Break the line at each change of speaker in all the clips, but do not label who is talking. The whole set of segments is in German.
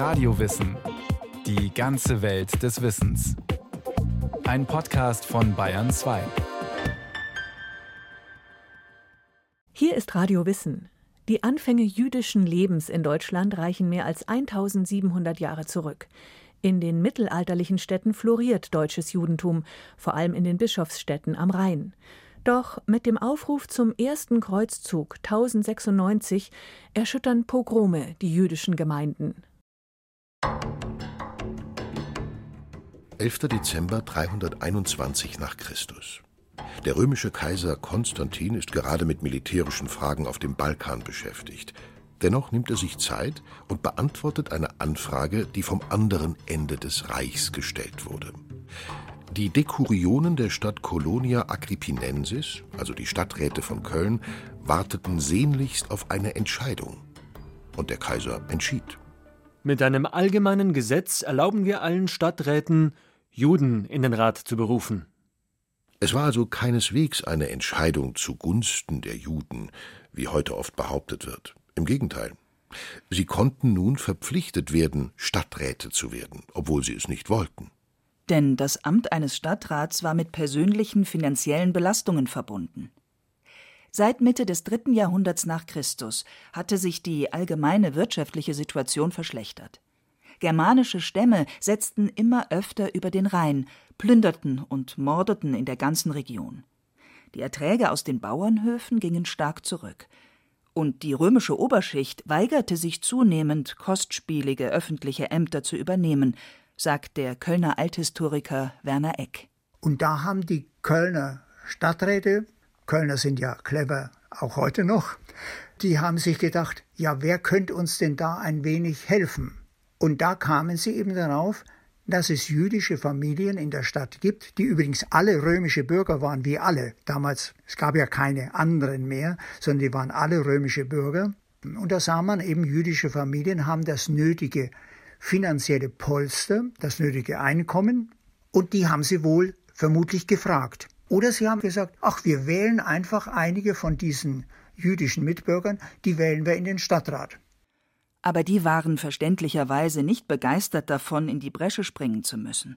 Radiowissen. Die ganze Welt des Wissens. Ein Podcast von Bayern 2.
Hier ist Radio Wissen. Die Anfänge jüdischen Lebens in Deutschland reichen mehr als 1700 Jahre zurück. In den mittelalterlichen Städten floriert deutsches Judentum, vor allem in den Bischofsstädten am Rhein. Doch mit dem Aufruf zum ersten Kreuzzug 1096 erschüttern Pogrome die jüdischen Gemeinden.
11. Dezember 321 nach Christus. Der römische Kaiser Konstantin ist gerade mit militärischen Fragen auf dem Balkan beschäftigt. Dennoch nimmt er sich Zeit und beantwortet eine Anfrage, die vom anderen Ende des Reichs gestellt wurde. Die Dekurionen der Stadt Colonia Agrippinensis, also die Stadträte von Köln, warteten sehnlichst auf eine Entscheidung. Und der Kaiser entschied.
Mit einem allgemeinen Gesetz erlauben wir allen Stadträten, Juden in den Rat zu berufen.
Es war also keineswegs eine Entscheidung zugunsten der Juden, wie heute oft behauptet wird. Im Gegenteil. Sie konnten nun verpflichtet werden, Stadträte zu werden, obwohl sie es nicht wollten.
Denn das Amt eines Stadtrats war mit persönlichen finanziellen Belastungen verbunden. Seit Mitte des dritten Jahrhunderts nach Christus hatte sich die allgemeine wirtschaftliche Situation verschlechtert. Germanische Stämme setzten immer öfter über den Rhein, plünderten und mordeten in der ganzen Region. Die Erträge aus den Bauernhöfen gingen stark zurück. Und die römische Oberschicht weigerte sich zunehmend, kostspielige öffentliche Ämter zu übernehmen, sagt der Kölner Althistoriker Werner Eck.
Und da haben die Kölner Stadträte, Kölner sind ja clever, auch heute noch, die haben sich gedacht, ja, wer könnte uns denn da ein wenig helfen? Und da kamen sie eben darauf, dass es jüdische Familien in der Stadt gibt, die übrigens alle römische Bürger waren, wie alle. Damals, es gab ja keine anderen mehr, sondern die waren alle römische Bürger. Und da sah man eben, jüdische Familien haben das nötige finanzielle Polster, das nötige Einkommen, und die haben sie wohl vermutlich gefragt. Oder sie haben gesagt, ach, wir wählen einfach einige von diesen jüdischen Mitbürgern, die wählen wir in den Stadtrat.
Aber die waren verständlicherweise nicht begeistert davon, in die Bresche springen zu müssen.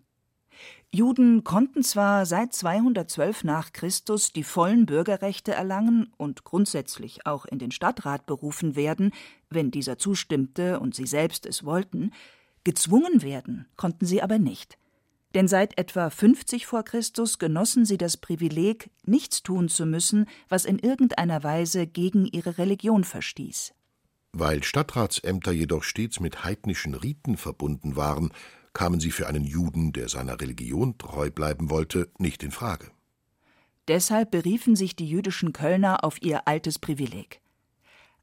Juden konnten zwar seit 212 nach Christus die vollen Bürgerrechte erlangen und grundsätzlich auch in den Stadtrat berufen werden, wenn dieser zustimmte und sie selbst es wollten, gezwungen werden konnten sie aber nicht. Denn seit etwa 50 vor Christus genossen sie das Privileg, nichts tun zu müssen, was in irgendeiner Weise gegen ihre Religion verstieß.
Weil Stadtratsämter jedoch stets mit heidnischen Riten verbunden waren, kamen sie für einen Juden, der seiner Religion treu bleiben wollte, nicht in Frage.
Deshalb beriefen sich die jüdischen Kölner auf ihr altes Privileg.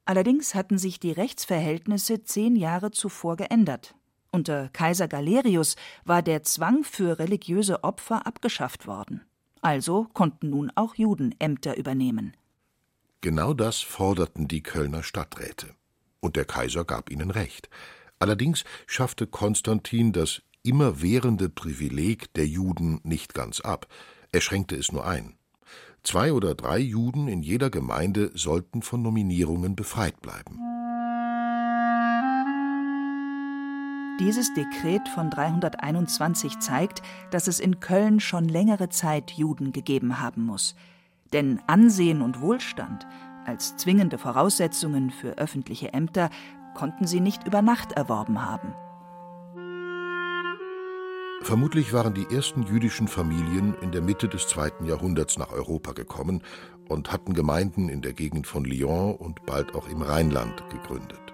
Allerdings hatten sich die Rechtsverhältnisse zehn Jahre zuvor geändert. Unter Kaiser Galerius war der Zwang für religiöse Opfer abgeschafft worden. Also konnten nun auch Juden Ämter übernehmen.
Genau das forderten die Kölner Stadträte. Und der Kaiser gab ihnen recht. Allerdings schaffte Konstantin das immerwährende Privileg der Juden nicht ganz ab, er schränkte es nur ein. Zwei oder drei Juden in jeder Gemeinde sollten von Nominierungen befreit bleiben.
Dieses Dekret von 321 zeigt, dass es in Köln schon längere Zeit Juden gegeben haben muss. Denn Ansehen und Wohlstand als zwingende Voraussetzungen für öffentliche Ämter konnten sie nicht über Nacht erworben haben.
Vermutlich waren die ersten jüdischen Familien in der Mitte des zweiten Jahrhunderts nach Europa gekommen und hatten Gemeinden in der Gegend von Lyon und bald auch im Rheinland gegründet.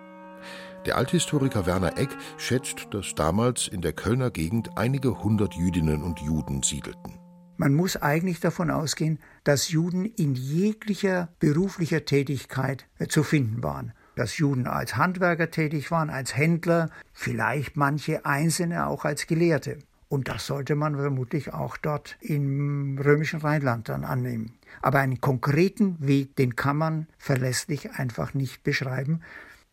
Der Althistoriker Werner Egg schätzt, dass damals in der Kölner Gegend einige hundert Jüdinnen und Juden siedelten.
Man muss eigentlich davon ausgehen, dass Juden in jeglicher beruflicher Tätigkeit zu finden waren dass Juden als Handwerker tätig waren, als Händler, vielleicht manche Einzelne auch als Gelehrte. Und das sollte man vermutlich auch dort im römischen Rheinland dann annehmen. Aber einen konkreten Weg, den kann man verlässlich einfach nicht beschreiben,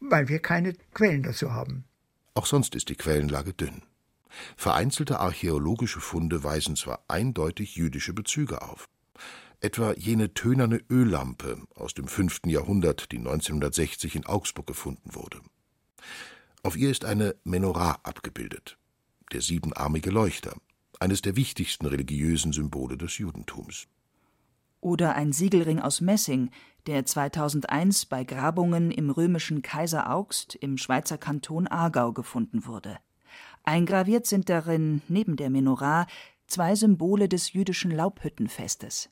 weil wir keine Quellen dazu haben.
Auch sonst ist die Quellenlage dünn. Vereinzelte archäologische Funde weisen zwar eindeutig jüdische Bezüge auf etwa jene tönerne Öllampe aus dem 5. Jahrhundert, die 1960 in Augsburg gefunden wurde. Auf ihr ist eine Menorah abgebildet, der siebenarmige Leuchter, eines der wichtigsten religiösen Symbole des Judentums.
Oder ein Siegelring aus Messing, der 2001 bei Grabungen im römischen Kaiser Augst im Schweizer Kanton Aargau gefunden wurde. Eingraviert sind darin neben der Menorah zwei Symbole des jüdischen Laubhüttenfestes.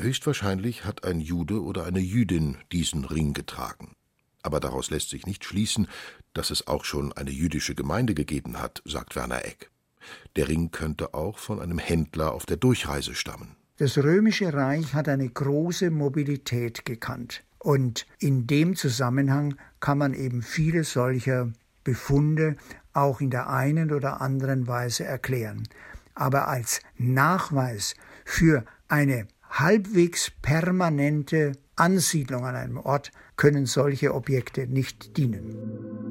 Höchstwahrscheinlich hat ein Jude oder eine Jüdin diesen Ring getragen. Aber daraus lässt sich nicht schließen, dass es auch schon eine jüdische Gemeinde gegeben hat, sagt Werner Eck. Der Ring könnte auch von einem Händler auf der Durchreise stammen.
Das Römische Reich hat eine große Mobilität gekannt. Und in dem Zusammenhang kann man eben viele solcher Befunde auch in der einen oder anderen Weise erklären. Aber als Nachweis für eine halbwegs permanente Ansiedlung an einem Ort können solche Objekte nicht dienen.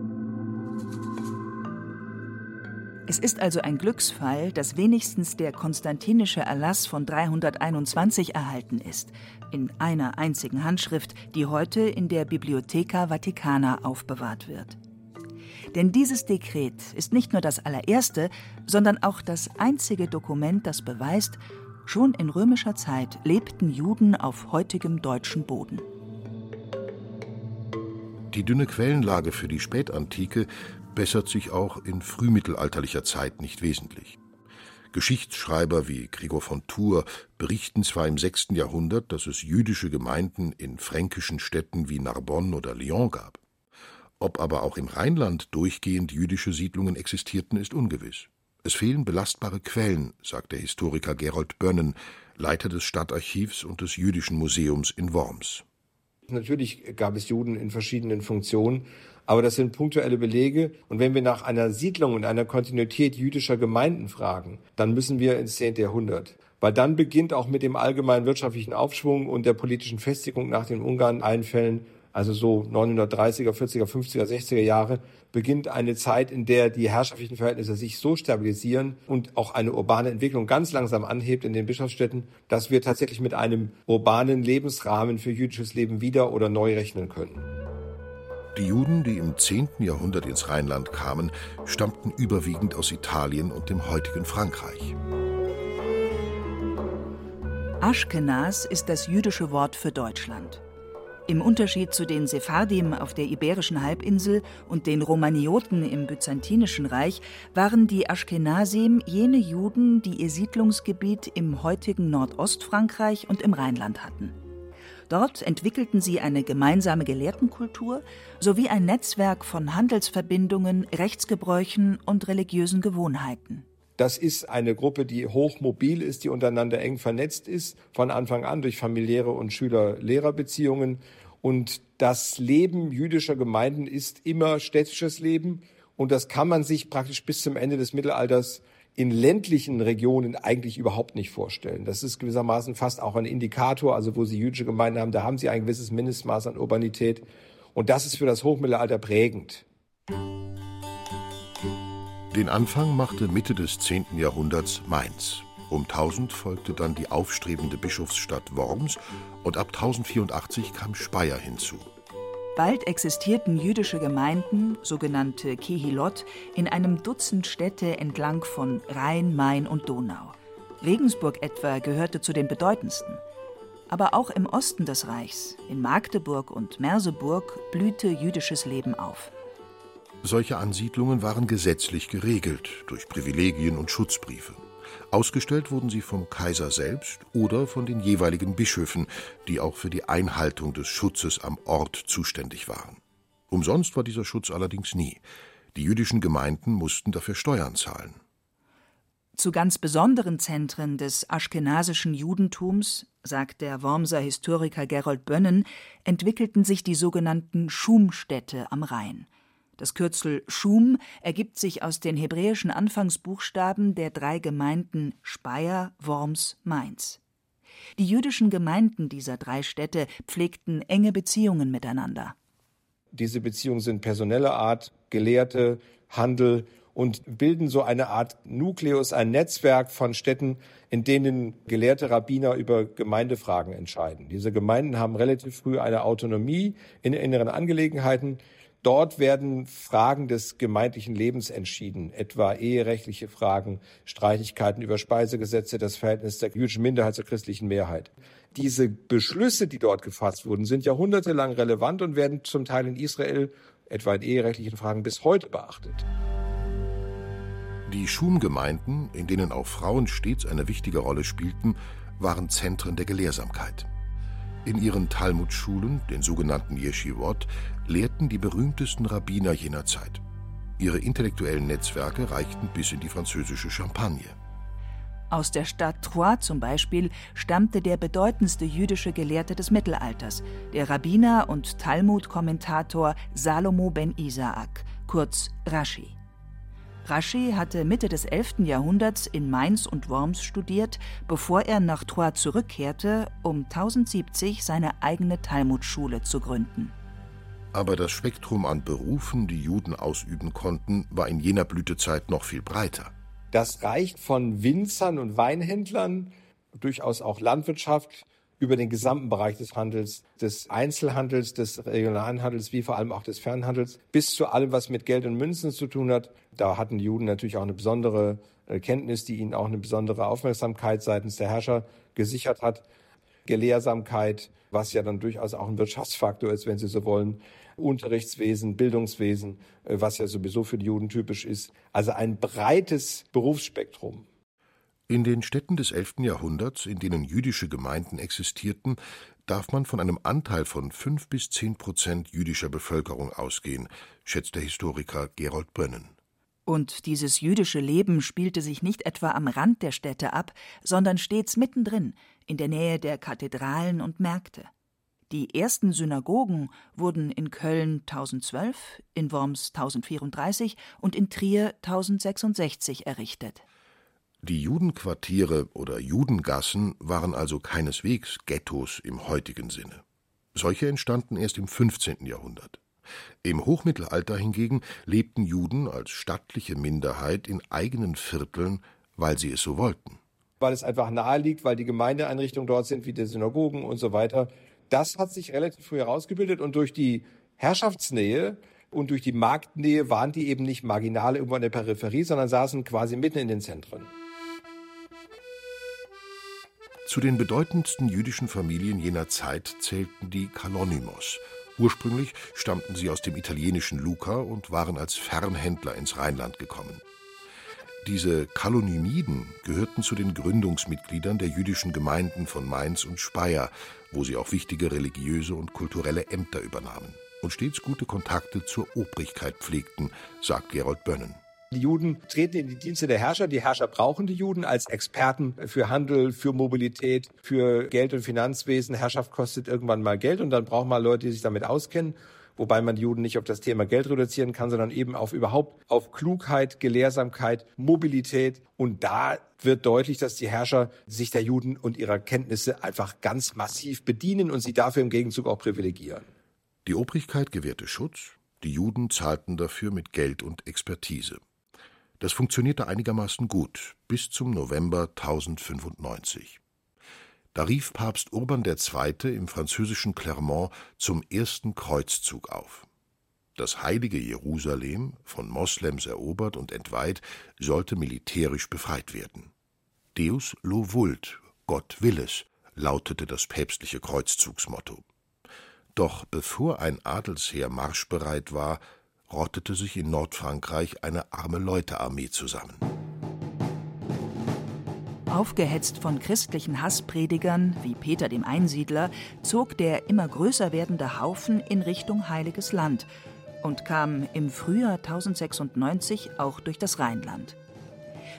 Es ist also ein Glücksfall, dass wenigstens der konstantinische Erlass von 321 erhalten ist, in einer einzigen Handschrift, die heute in der Bibliotheca Vaticana aufbewahrt wird. Denn dieses Dekret ist nicht nur das allererste, sondern auch das einzige Dokument, das beweist, schon in römischer Zeit lebten Juden auf heutigem deutschen Boden.
Die dünne Quellenlage für die Spätantike bessert sich auch in frühmittelalterlicher Zeit nicht wesentlich. Geschichtsschreiber wie Gregor von Tours berichten zwar im 6. Jahrhundert, dass es jüdische Gemeinden in fränkischen Städten wie Narbonne oder Lyon gab. Ob aber auch im Rheinland durchgehend jüdische Siedlungen existierten, ist ungewiss. Es fehlen belastbare Quellen, sagt der Historiker Gerold Bönnen, Leiter des Stadtarchivs und des Jüdischen Museums in Worms.
Natürlich gab es Juden in verschiedenen Funktionen, aber das sind punktuelle Belege. Und wenn wir nach einer Siedlung und einer Kontinuität jüdischer Gemeinden fragen, dann müssen wir ins 10. Jahrhundert. Weil dann beginnt auch mit dem allgemeinen wirtschaftlichen Aufschwung und der politischen Festigung nach den Ungarn-Einfällen, also so 930er, 40er, 50er, 60er Jahre, beginnt eine Zeit, in der die herrschaftlichen Verhältnisse sich so stabilisieren und auch eine urbane Entwicklung ganz langsam anhebt in den Bischofsstädten, dass wir tatsächlich mit einem urbanen Lebensrahmen für jüdisches Leben wieder oder neu rechnen können.
Die Juden, die im 10. Jahrhundert ins Rheinland kamen, stammten überwiegend aus Italien und dem heutigen Frankreich.
Aschkenas ist das jüdische Wort für Deutschland. Im Unterschied zu den Sephardim auf der Iberischen Halbinsel und den Romanioten im Byzantinischen Reich waren die Aschkenasim jene Juden, die ihr Siedlungsgebiet im heutigen Nordostfrankreich und im Rheinland hatten. Dort entwickelten sie eine gemeinsame Gelehrtenkultur sowie ein Netzwerk von Handelsverbindungen, Rechtsgebräuchen und religiösen Gewohnheiten.
Das ist eine Gruppe, die hochmobil ist, die untereinander eng vernetzt ist, von Anfang an durch familiäre und Schüler-Lehrer-Beziehungen. Und das Leben jüdischer Gemeinden ist immer städtisches Leben. Und das kann man sich praktisch bis zum Ende des Mittelalters in ländlichen Regionen eigentlich überhaupt nicht vorstellen. Das ist gewissermaßen fast auch ein Indikator, also wo Sie jüdische Gemeinden haben, da haben Sie ein gewisses Mindestmaß an Urbanität. Und das ist für das Hochmittelalter prägend.
Den Anfang machte Mitte des 10. Jahrhunderts Mainz. Um 1000 folgte dann die aufstrebende Bischofsstadt Worms und ab 1084 kam Speyer hinzu.
Bald existierten jüdische Gemeinden, sogenannte Kehilot, in einem Dutzend Städte entlang von Rhein, Main und Donau. Regensburg etwa gehörte zu den bedeutendsten. Aber auch im Osten des Reichs, in Magdeburg und Merseburg, blühte jüdisches Leben auf.
Solche Ansiedlungen waren gesetzlich geregelt durch Privilegien und Schutzbriefe. Ausgestellt wurden sie vom Kaiser selbst oder von den jeweiligen Bischöfen, die auch für die Einhaltung des Schutzes am Ort zuständig waren. Umsonst war dieser Schutz allerdings nie. Die jüdischen Gemeinden mussten dafür Steuern zahlen.
Zu ganz besonderen Zentren des aschkenasischen Judentums, sagt der Wormser Historiker Gerold Bönnen, entwickelten sich die sogenannten Schumstädte am Rhein. Das Kürzel Schum ergibt sich aus den hebräischen Anfangsbuchstaben der drei Gemeinden Speyer, Worms, Mainz. Die jüdischen Gemeinden dieser drei Städte pflegten enge Beziehungen miteinander.
Diese Beziehungen sind personeller Art, Gelehrte, Handel und bilden so eine Art Nukleus, ein Netzwerk von Städten, in denen gelehrte Rabbiner über Gemeindefragen entscheiden. Diese Gemeinden haben relativ früh eine Autonomie in inneren Angelegenheiten Dort werden Fragen des gemeindlichen Lebens entschieden, etwa eherechtliche Fragen, Streitigkeiten über Speisegesetze, das Verhältnis der jüdischen Minderheit zur christlichen Mehrheit. Diese Beschlüsse, die dort gefasst wurden, sind jahrhundertelang relevant und werden zum Teil in Israel, etwa in eherechtlichen Fragen, bis heute beachtet.
Die Schumgemeinden, in denen auch Frauen stets eine wichtige Rolle spielten, waren Zentren der Gelehrsamkeit. In ihren Talmudschulen, den sogenannten Yeshivot, lehrten die berühmtesten Rabbiner jener Zeit. Ihre intellektuellen Netzwerke reichten bis in die französische Champagne.
Aus der Stadt Troyes zum Beispiel stammte der bedeutendste jüdische Gelehrte des Mittelalters, der Rabbiner und Talmud-Kommentator Salomo ben Isaak, kurz Rashi. Rashi hatte Mitte des 11. Jahrhunderts in Mainz und Worms studiert, bevor er nach Troyes zurückkehrte, um 1070 seine eigene Talmudschule zu gründen.
Aber das Spektrum an Berufen, die Juden ausüben konnten, war in jener Blütezeit noch viel breiter.
Das reicht von Winzern und Weinhändlern, durchaus auch Landwirtschaft, über den gesamten Bereich des Handels, des Einzelhandels, des regionalen Handels, wie vor allem auch des Fernhandels, bis zu allem, was mit Geld und Münzen zu tun hat. Da hatten die Juden natürlich auch eine besondere äh, Kenntnis, die ihnen auch eine besondere Aufmerksamkeit seitens der Herrscher gesichert hat. Gelehrsamkeit, was ja dann durchaus auch ein Wirtschaftsfaktor ist, wenn Sie so wollen. Unterrichtswesen, Bildungswesen, äh, was ja sowieso für die Juden typisch ist. Also ein breites Berufsspektrum.
In den Städten des 11. Jahrhunderts, in denen jüdische Gemeinden existierten, darf man von einem Anteil von fünf bis zehn Prozent jüdischer Bevölkerung ausgehen, schätzt der Historiker Gerold Brönnen.
Und dieses jüdische Leben spielte sich nicht etwa am Rand der Städte ab, sondern stets mittendrin, in der Nähe der Kathedralen und Märkte. Die ersten Synagogen wurden in Köln 1012, in Worms 1034 und in Trier 1066 errichtet.
Die Judenquartiere oder Judengassen waren also keineswegs Ghettos im heutigen Sinne. Solche entstanden erst im 15. Jahrhundert. Im Hochmittelalter hingegen lebten Juden als stattliche Minderheit in eigenen Vierteln, weil sie es so wollten.
Weil es einfach nahe liegt, weil die Gemeindeeinrichtungen dort sind, wie die Synagogen und so weiter. Das hat sich relativ früh herausgebildet und durch die Herrschaftsnähe und durch die Marktnähe waren die eben nicht marginal irgendwo in der Peripherie, sondern saßen quasi mitten in den Zentren.
Zu den bedeutendsten jüdischen Familien jener Zeit zählten die Kalonymos. Ursprünglich stammten sie aus dem italienischen Luca und waren als Fernhändler ins Rheinland gekommen. Diese Kalonymiden gehörten zu den Gründungsmitgliedern der jüdischen Gemeinden von Mainz und Speyer, wo sie auch wichtige religiöse und kulturelle Ämter übernahmen und stets gute Kontakte zur Obrigkeit pflegten, sagt Gerold Bönnen.
Die Juden treten in die Dienste der Herrscher. Die Herrscher brauchen die Juden als Experten für Handel, für Mobilität, für Geld- und Finanzwesen. Herrschaft kostet irgendwann mal Geld und dann braucht man Leute, die sich damit auskennen. Wobei man die Juden nicht auf das Thema Geld reduzieren kann, sondern eben auf überhaupt auf Klugheit, Gelehrsamkeit, Mobilität. Und da wird deutlich, dass die Herrscher sich der Juden und ihrer Kenntnisse einfach ganz massiv bedienen und sie dafür im Gegenzug auch privilegieren.
Die Obrigkeit gewährte Schutz, die Juden zahlten dafür mit Geld und Expertise. Das funktionierte einigermaßen gut bis zum November 1095. Da rief Papst Urban II. im französischen Clermont zum ersten Kreuzzug auf. Das heilige Jerusalem, von Moslems erobert und entweiht, sollte militärisch befreit werden. Deus lo vult, Gott will es, lautete das päpstliche Kreuzzugsmotto. Doch bevor ein Adelsheer marschbereit war, rottete sich in Nordfrankreich eine arme Leutearmee zusammen.
Aufgehetzt von christlichen Hasspredigern wie Peter dem Einsiedler, zog der immer größer werdende Haufen in Richtung Heiliges Land und kam im Frühjahr 1096 auch durch das Rheinland.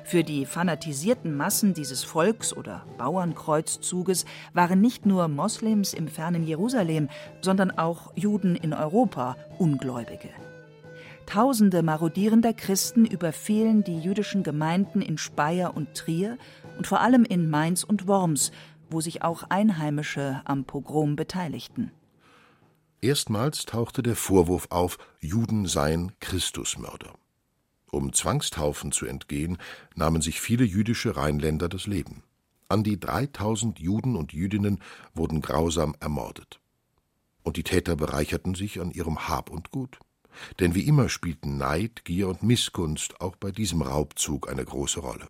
Für die fanatisierten Massen dieses Volks- oder Bauernkreuzzuges waren nicht nur Moslems im fernen Jerusalem, sondern auch Juden in Europa Ungläubige. Tausende marodierender Christen überfielen die jüdischen Gemeinden in Speyer und Trier und vor allem in Mainz und Worms, wo sich auch Einheimische am Pogrom beteiligten.
Erstmals tauchte der Vorwurf auf, Juden seien Christusmörder. Um Zwangstaufen zu entgehen, nahmen sich viele jüdische Rheinländer das Leben. An die 3000 Juden und Jüdinnen wurden grausam ermordet. Und die Täter bereicherten sich an ihrem Hab und Gut. Denn wie immer spielten Neid, Gier und Missgunst auch bei diesem Raubzug eine große Rolle.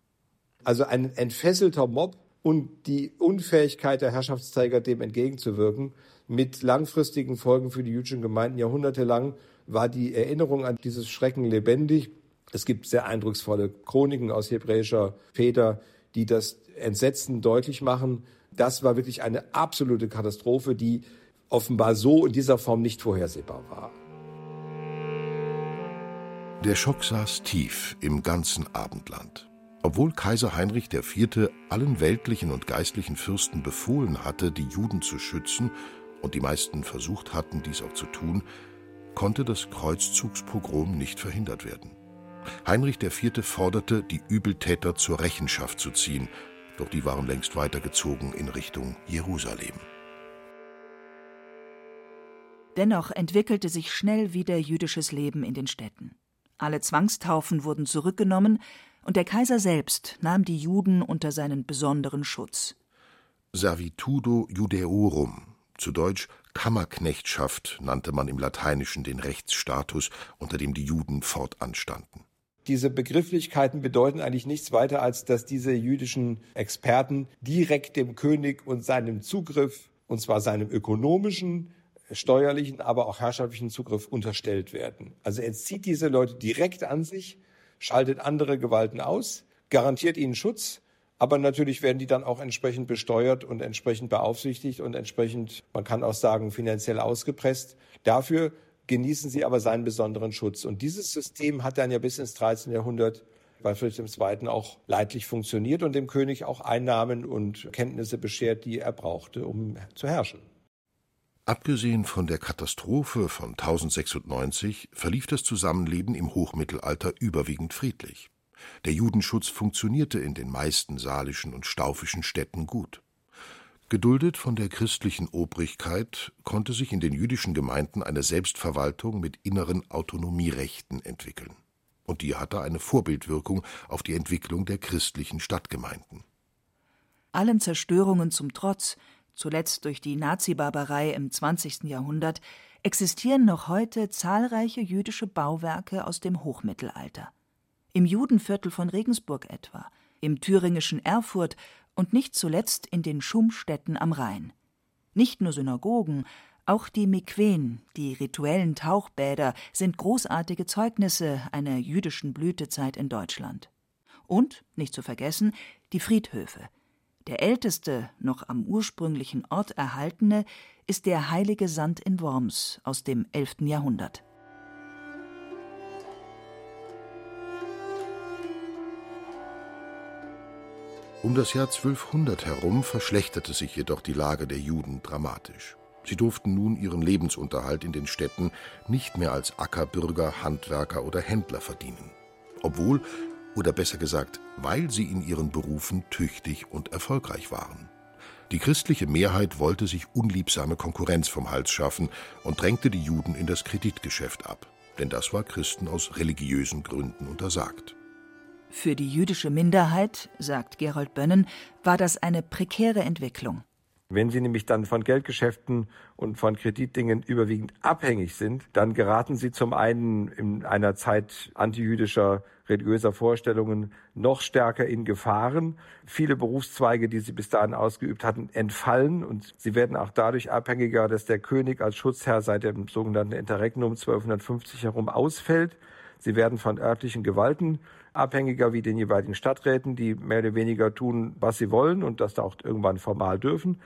Also ein entfesselter Mob und die Unfähigkeit der Herrschaftsträger, dem entgegenzuwirken, mit langfristigen Folgen für die jüdischen Gemeinden jahrhundertelang war die Erinnerung an dieses Schrecken lebendig. Es gibt sehr eindrucksvolle Chroniken aus hebräischer Väter, die das Entsetzen deutlich machen. Das war wirklich eine absolute Katastrophe, die offenbar so in dieser Form nicht vorhersehbar war.
Der Schock saß tief im ganzen Abendland. Obwohl Kaiser Heinrich IV. allen weltlichen und geistlichen Fürsten befohlen hatte, die Juden zu schützen, und die meisten versucht hatten, dies auch zu tun, konnte das Kreuzzugspogrom nicht verhindert werden. Heinrich IV. forderte, die Übeltäter zur Rechenschaft zu ziehen, doch die waren längst weitergezogen in Richtung Jerusalem.
Dennoch entwickelte sich schnell wieder jüdisches Leben in den Städten. Alle Zwangstaufen wurden zurückgenommen, und der Kaiser selbst nahm die Juden unter seinen besonderen Schutz.
Servitudo Judeorum, zu Deutsch Kammerknechtschaft nannte man im Lateinischen den Rechtsstatus, unter dem die Juden fortanstanden.
Diese Begrifflichkeiten bedeuten eigentlich nichts weiter, als dass diese jüdischen Experten direkt dem König und seinem Zugriff, und zwar seinem ökonomischen, steuerlichen, aber auch herrschaftlichen Zugriff unterstellt werden. Also er zieht diese Leute direkt an sich, schaltet andere Gewalten aus, garantiert ihnen Schutz aber natürlich werden die dann auch entsprechend besteuert und entsprechend beaufsichtigt und entsprechend, man kann auch sagen, finanziell ausgepresst. Dafür genießen sie aber seinen besonderen Schutz. Und dieses System hat dann ja bis ins 13. Jahrhundert bei Friedrich II. auch leidlich funktioniert und dem König auch Einnahmen und Kenntnisse beschert, die er brauchte, um zu herrschen.
Abgesehen von der Katastrophe von 1096 verlief das Zusammenleben im Hochmittelalter überwiegend friedlich. Der Judenschutz funktionierte in den meisten salischen und staufischen Städten gut. Geduldet von der christlichen Obrigkeit konnte sich in den jüdischen Gemeinden eine Selbstverwaltung mit inneren Autonomierechten entwickeln. Und die hatte eine Vorbildwirkung auf die Entwicklung der christlichen Stadtgemeinden.
Allen Zerstörungen zum Trotz, zuletzt durch die Nazi-Barbarei im 20. Jahrhundert, existieren noch heute zahlreiche jüdische Bauwerke aus dem Hochmittelalter im Judenviertel von Regensburg etwa, im thüringischen Erfurt und nicht zuletzt in den Schummstätten am Rhein. Nicht nur Synagogen, auch die Mikween, die rituellen Tauchbäder, sind großartige Zeugnisse einer jüdischen Blütezeit in Deutschland. Und, nicht zu vergessen, die Friedhöfe. Der älteste, noch am ursprünglichen Ort erhaltene, ist der Heilige Sand in Worms aus dem 11. Jahrhundert.
Um das Jahr 1200 herum verschlechterte sich jedoch die Lage der Juden dramatisch. Sie durften nun ihren Lebensunterhalt in den Städten nicht mehr als Ackerbürger, Handwerker oder Händler verdienen. Obwohl, oder besser gesagt, weil sie in ihren Berufen tüchtig und erfolgreich waren. Die christliche Mehrheit wollte sich unliebsame Konkurrenz vom Hals schaffen und drängte die Juden in das Kreditgeschäft ab, denn das war Christen aus religiösen Gründen untersagt.
Für die jüdische Minderheit, sagt Gerold Bönnen, war das eine prekäre Entwicklung.
Wenn sie nämlich dann von Geldgeschäften und von Kreditdingen überwiegend abhängig sind, dann geraten sie zum einen in einer Zeit antijüdischer religiöser Vorstellungen noch stärker in Gefahren. Viele Berufszweige, die sie bis dahin ausgeübt hatten, entfallen und sie werden auch dadurch abhängiger, dass der König als Schutzherr seit dem sogenannten Interregnum 1250 herum ausfällt. Sie werden von örtlichen Gewalten abhängiger wie den jeweiligen Stadträten, die mehr oder weniger tun, was sie wollen und das da auch irgendwann formal dürfen.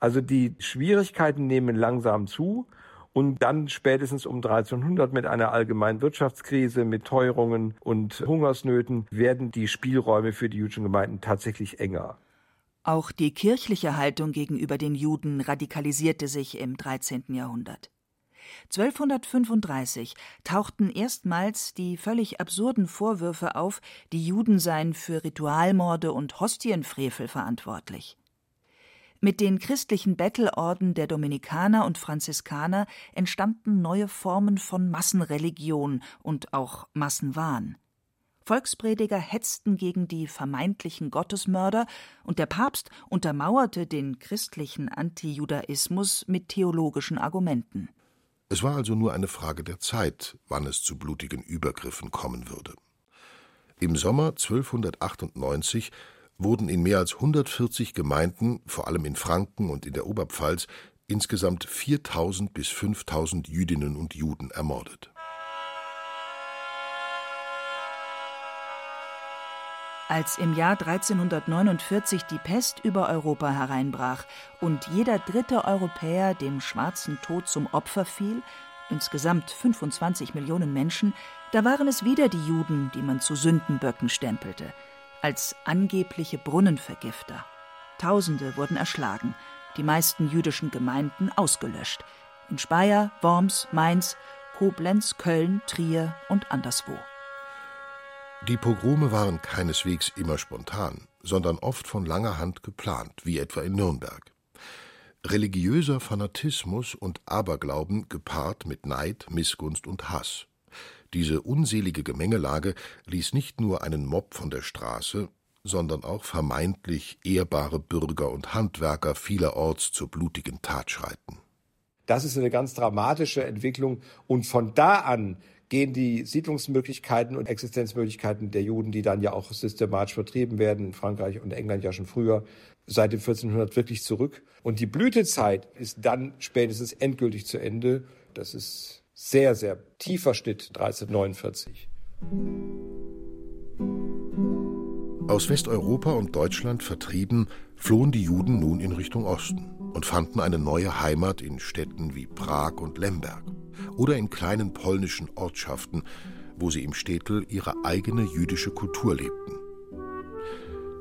Also die Schwierigkeiten nehmen langsam zu und dann spätestens um 1300 mit einer allgemeinen Wirtschaftskrise, mit Teuerungen und Hungersnöten werden die Spielräume für die jüdischen Gemeinden tatsächlich enger.
Auch die kirchliche Haltung gegenüber den Juden radikalisierte sich im 13. Jahrhundert. 1235 tauchten erstmals die völlig absurden Vorwürfe auf, die Juden seien für Ritualmorde und Hostienfrevel verantwortlich. Mit den christlichen Bettelorden der Dominikaner und Franziskaner entstanden neue Formen von Massenreligion und auch Massenwahn. Volksprediger hetzten gegen die vermeintlichen Gottesmörder und der Papst untermauerte den christlichen Antijudaismus mit theologischen Argumenten.
Es war also nur eine Frage der Zeit, wann es zu blutigen Übergriffen kommen würde. Im Sommer 1298 wurden in mehr als 140 Gemeinden, vor allem in Franken und in der Oberpfalz, insgesamt 4000 bis 5000 Jüdinnen und Juden ermordet.
Als im Jahr 1349 die Pest über Europa hereinbrach und jeder dritte Europäer dem schwarzen Tod zum Opfer fiel, insgesamt 25 Millionen Menschen, da waren es wieder die Juden, die man zu Sündenböcken stempelte, als angebliche Brunnenvergifter. Tausende wurden erschlagen, die meisten jüdischen Gemeinden ausgelöscht. In Speyer, Worms, Mainz, Koblenz, Köln, Trier und anderswo.
Die Pogrome waren keineswegs immer spontan, sondern oft von langer Hand geplant, wie etwa in Nürnberg. Religiöser Fanatismus und Aberglauben gepaart mit Neid, Missgunst und Hass. Diese unselige Gemengelage ließ nicht nur einen Mob von der Straße, sondern auch vermeintlich ehrbare Bürger und Handwerker vielerorts zur blutigen Tat schreiten.
Das ist eine ganz dramatische Entwicklung und von da an gehen die Siedlungsmöglichkeiten und Existenzmöglichkeiten der Juden, die dann ja auch systematisch vertrieben werden, in Frankreich und England ja schon früher, seit dem 1400 wirklich zurück. Und die Blütezeit ist dann spätestens endgültig zu Ende. Das ist sehr, sehr tiefer Schnitt 1349.
Aus Westeuropa und Deutschland vertrieben, flohen die Juden nun in Richtung Osten und fanden eine neue Heimat in Städten wie Prag und Lemberg oder in kleinen polnischen Ortschaften, wo sie im Städtel ihre eigene jüdische Kultur lebten.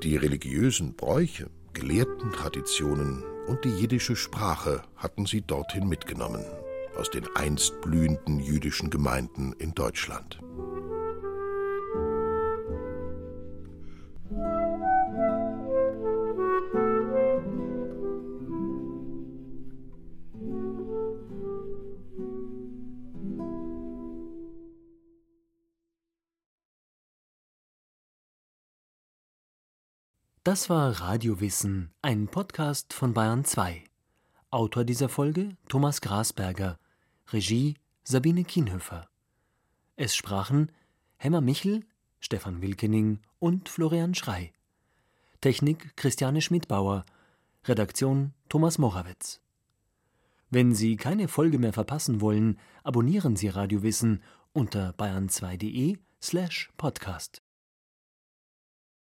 Die religiösen Bräuche, gelehrten Traditionen und die jiddische Sprache hatten sie dorthin mitgenommen, aus den einst blühenden jüdischen Gemeinden in Deutschland.
Das war Radiowissen, ein Podcast von Bayern 2. Autor dieser Folge Thomas Grasberger, Regie Sabine Kienhöfer. Es sprachen Hemmer Michel, Stefan Wilkening und Florian Schrei. Technik Christiane Schmidbauer, Redaktion Thomas Morawetz. Wenn Sie keine Folge mehr verpassen wollen, abonnieren Sie Radiowissen unter bayern2.de slash podcast.